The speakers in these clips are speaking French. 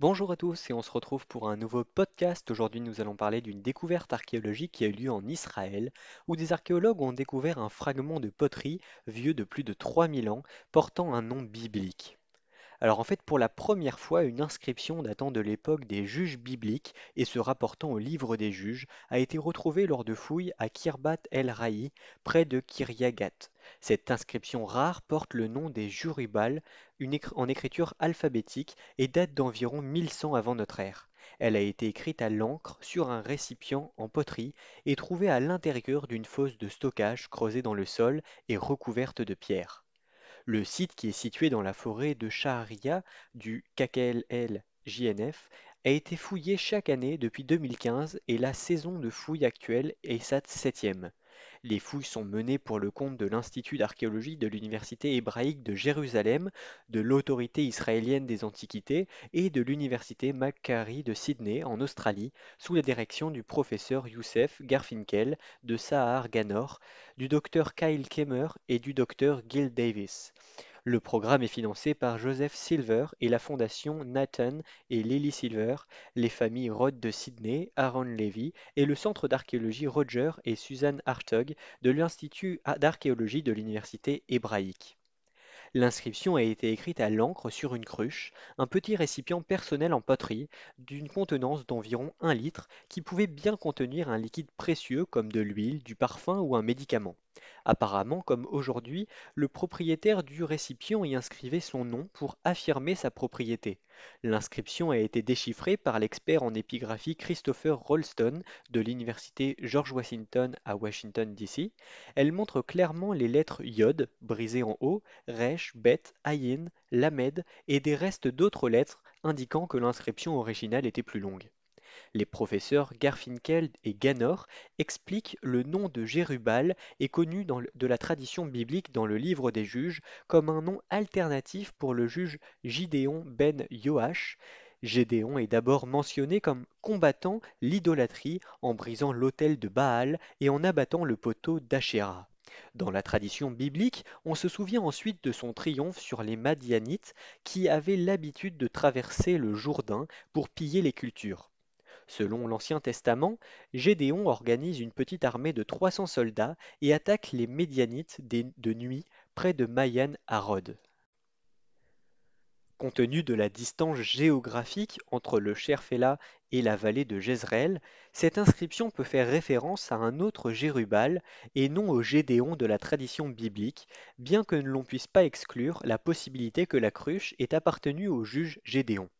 Bonjour à tous et on se retrouve pour un nouveau podcast. Aujourd'hui nous allons parler d'une découverte archéologique qui a eu lieu en Israël, où des archéologues ont découvert un fragment de poterie vieux de plus de 3000 ans portant un nom biblique. Alors en fait, pour la première fois, une inscription datant de l'époque des juges bibliques et se rapportant au livre des juges a été retrouvée lors de fouilles à Kirbat el-Ra'i, près de Kiryagat. Cette inscription rare porte le nom des Jurubal en écriture alphabétique et date d'environ 1100 avant notre ère. Elle a été écrite à l'encre sur un récipient en poterie et trouvée à l'intérieur d'une fosse de stockage creusée dans le sol et recouverte de pierres. Le site, qui est situé dans la forêt de Shahria du KKL-JNF, a été fouillé chaque année depuis 2015 et la saison de fouilles actuelle est sa septième. Les fouilles sont menées pour le compte de l'Institut d'archéologie de l'Université hébraïque de Jérusalem, de l'Autorité israélienne des Antiquités et de l'Université Macquarie de Sydney en Australie, sous la direction du professeur Youssef Garfinkel de Sahar Ganor, du docteur Kyle Kemmer et du docteur Gil Davis. Le programme est financé par Joseph Silver et la fondation Nathan et Lily Silver, les familles Rod de Sydney, Aaron Levy et le centre d'archéologie Roger et Susan Hartog de l'Institut d'archéologie de l'Université hébraïque. L'inscription a été écrite à l'encre sur une cruche, un petit récipient personnel en poterie d'une contenance d'environ 1 litre qui pouvait bien contenir un liquide précieux comme de l'huile, du parfum ou un médicament. Apparemment, comme aujourd'hui, le propriétaire du récipient y inscrivait son nom pour affirmer sa propriété. L'inscription a été déchiffrée par l'expert en épigraphie Christopher Rolston de l'université George Washington à Washington, D.C. Elle montre clairement les lettres Yod, brisées en haut, Resh, Bet, Ayin, Lamed et des restes d'autres lettres indiquant que l'inscription originale était plus longue. Les professeurs Garfinkel et Ganor expliquent le nom de Jérubal est connu de la tradition biblique dans le livre des juges comme un nom alternatif pour le juge Gidéon ben Yoash. Gédéon est d'abord mentionné comme combattant l'idolâtrie en brisant l'autel de Baal et en abattant le poteau d'Achéra. Dans la tradition biblique, on se souvient ensuite de son triomphe sur les Madianites qui avaient l'habitude de traverser le Jourdain pour piller les cultures. Selon l'Ancien Testament, Gédéon organise une petite armée de 300 soldats et attaque les Médianites de nuit près de Mayan à Rhodes. Compte tenu de la distance géographique entre le Sherfela et la vallée de Jezreel, cette inscription peut faire référence à un autre Jérubal et non au Gédéon de la tradition biblique, bien que l'on puisse pas exclure la possibilité que la cruche ait appartenu au juge Gédéon.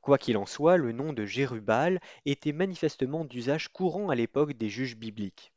Quoi qu'il en soit, le nom de Jérubal était manifestement d'usage courant à l'époque des juges bibliques.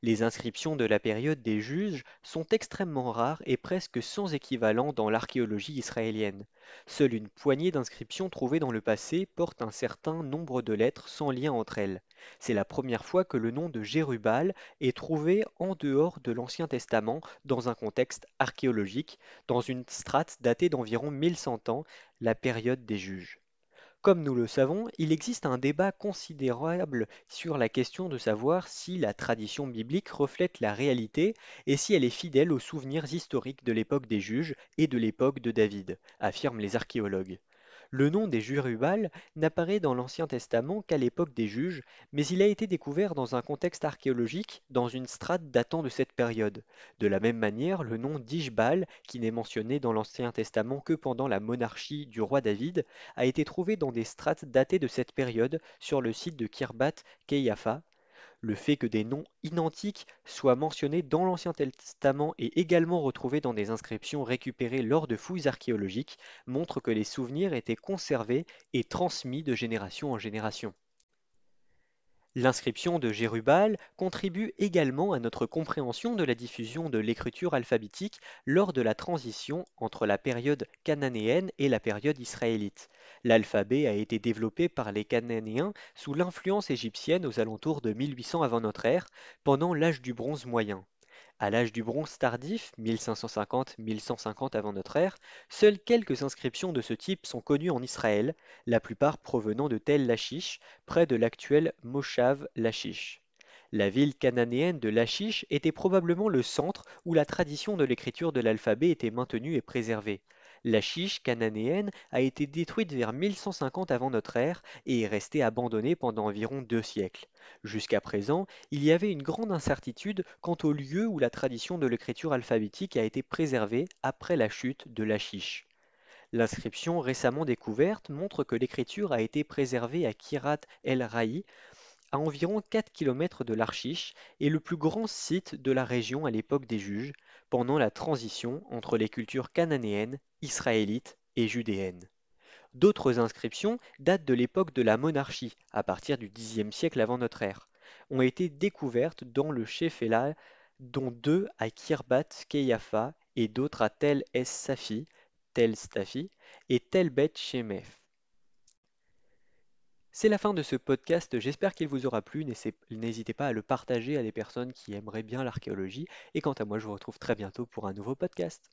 Les inscriptions de la période des juges sont extrêmement rares et presque sans équivalent dans l'archéologie israélienne. Seule une poignée d'inscriptions trouvées dans le passé porte un certain nombre de lettres sans lien entre elles. C'est la première fois que le nom de Jérubal est trouvé en dehors de l'Ancien Testament dans un contexte archéologique, dans une strate datée d'environ 1100 ans, la période des juges. Comme nous le savons, il existe un débat considérable sur la question de savoir si la tradition biblique reflète la réalité et si elle est fidèle aux souvenirs historiques de l'époque des juges et de l'époque de David, affirment les archéologues. Le nom des Jurubal n'apparaît dans l'Ancien Testament qu'à l'époque des juges, mais il a été découvert dans un contexte archéologique dans une strate datant de cette période. De la même manière, le nom d'Ishbal, qui n'est mentionné dans l'Ancien Testament que pendant la monarchie du roi David, a été trouvé dans des strates datées de cette période sur le site de Kirbat Keyafa, le fait que des noms identiques soient mentionnés dans l'Ancien Testament et également retrouvés dans des inscriptions récupérées lors de fouilles archéologiques montre que les souvenirs étaient conservés et transmis de génération en génération. L'inscription de Jérubal contribue également à notre compréhension de la diffusion de l'écriture alphabétique lors de la transition entre la période cananéenne et la période israélite. L'alphabet a été développé par les Cananéens sous l'influence égyptienne aux alentours de 1800 avant notre ère, pendant l'âge du bronze moyen. À l'âge du bronze tardif, 1550-1150 avant notre ère, seules quelques inscriptions de ce type sont connues en Israël, la plupart provenant de Tel Lachish, près de l'actuel Moshav Lachish. La ville cananéenne de Lachish était probablement le centre où la tradition de l'écriture de l'alphabet était maintenue et préservée. La chiche cananéenne a été détruite vers 1150 avant notre ère et est restée abandonnée pendant environ deux siècles. Jusqu'à présent, il y avait une grande incertitude quant au lieu où la tradition de l'écriture alphabétique a été préservée après la chute de Lachish. L'inscription récemment découverte montre que l'écriture a été préservée à Kirat el-Ra'i, à environ 4 km de Lachish et le plus grand site de la région à l'époque des juges, pendant la transition entre les cultures cananéennes, israélites et judéennes. D'autres inscriptions datent de l'époque de la monarchie, à partir du Xe siècle avant notre ère, ont été découvertes dans le Shephelah, dont deux à Kirbat Keyafa et d'autres à Tel es-Safi, Tel Stafi et Tel Bet Shemef. C'est la fin de ce podcast, j'espère qu'il vous aura plu, n'hésitez pas à le partager à des personnes qui aimeraient bien l'archéologie, et quant à moi je vous retrouve très bientôt pour un nouveau podcast.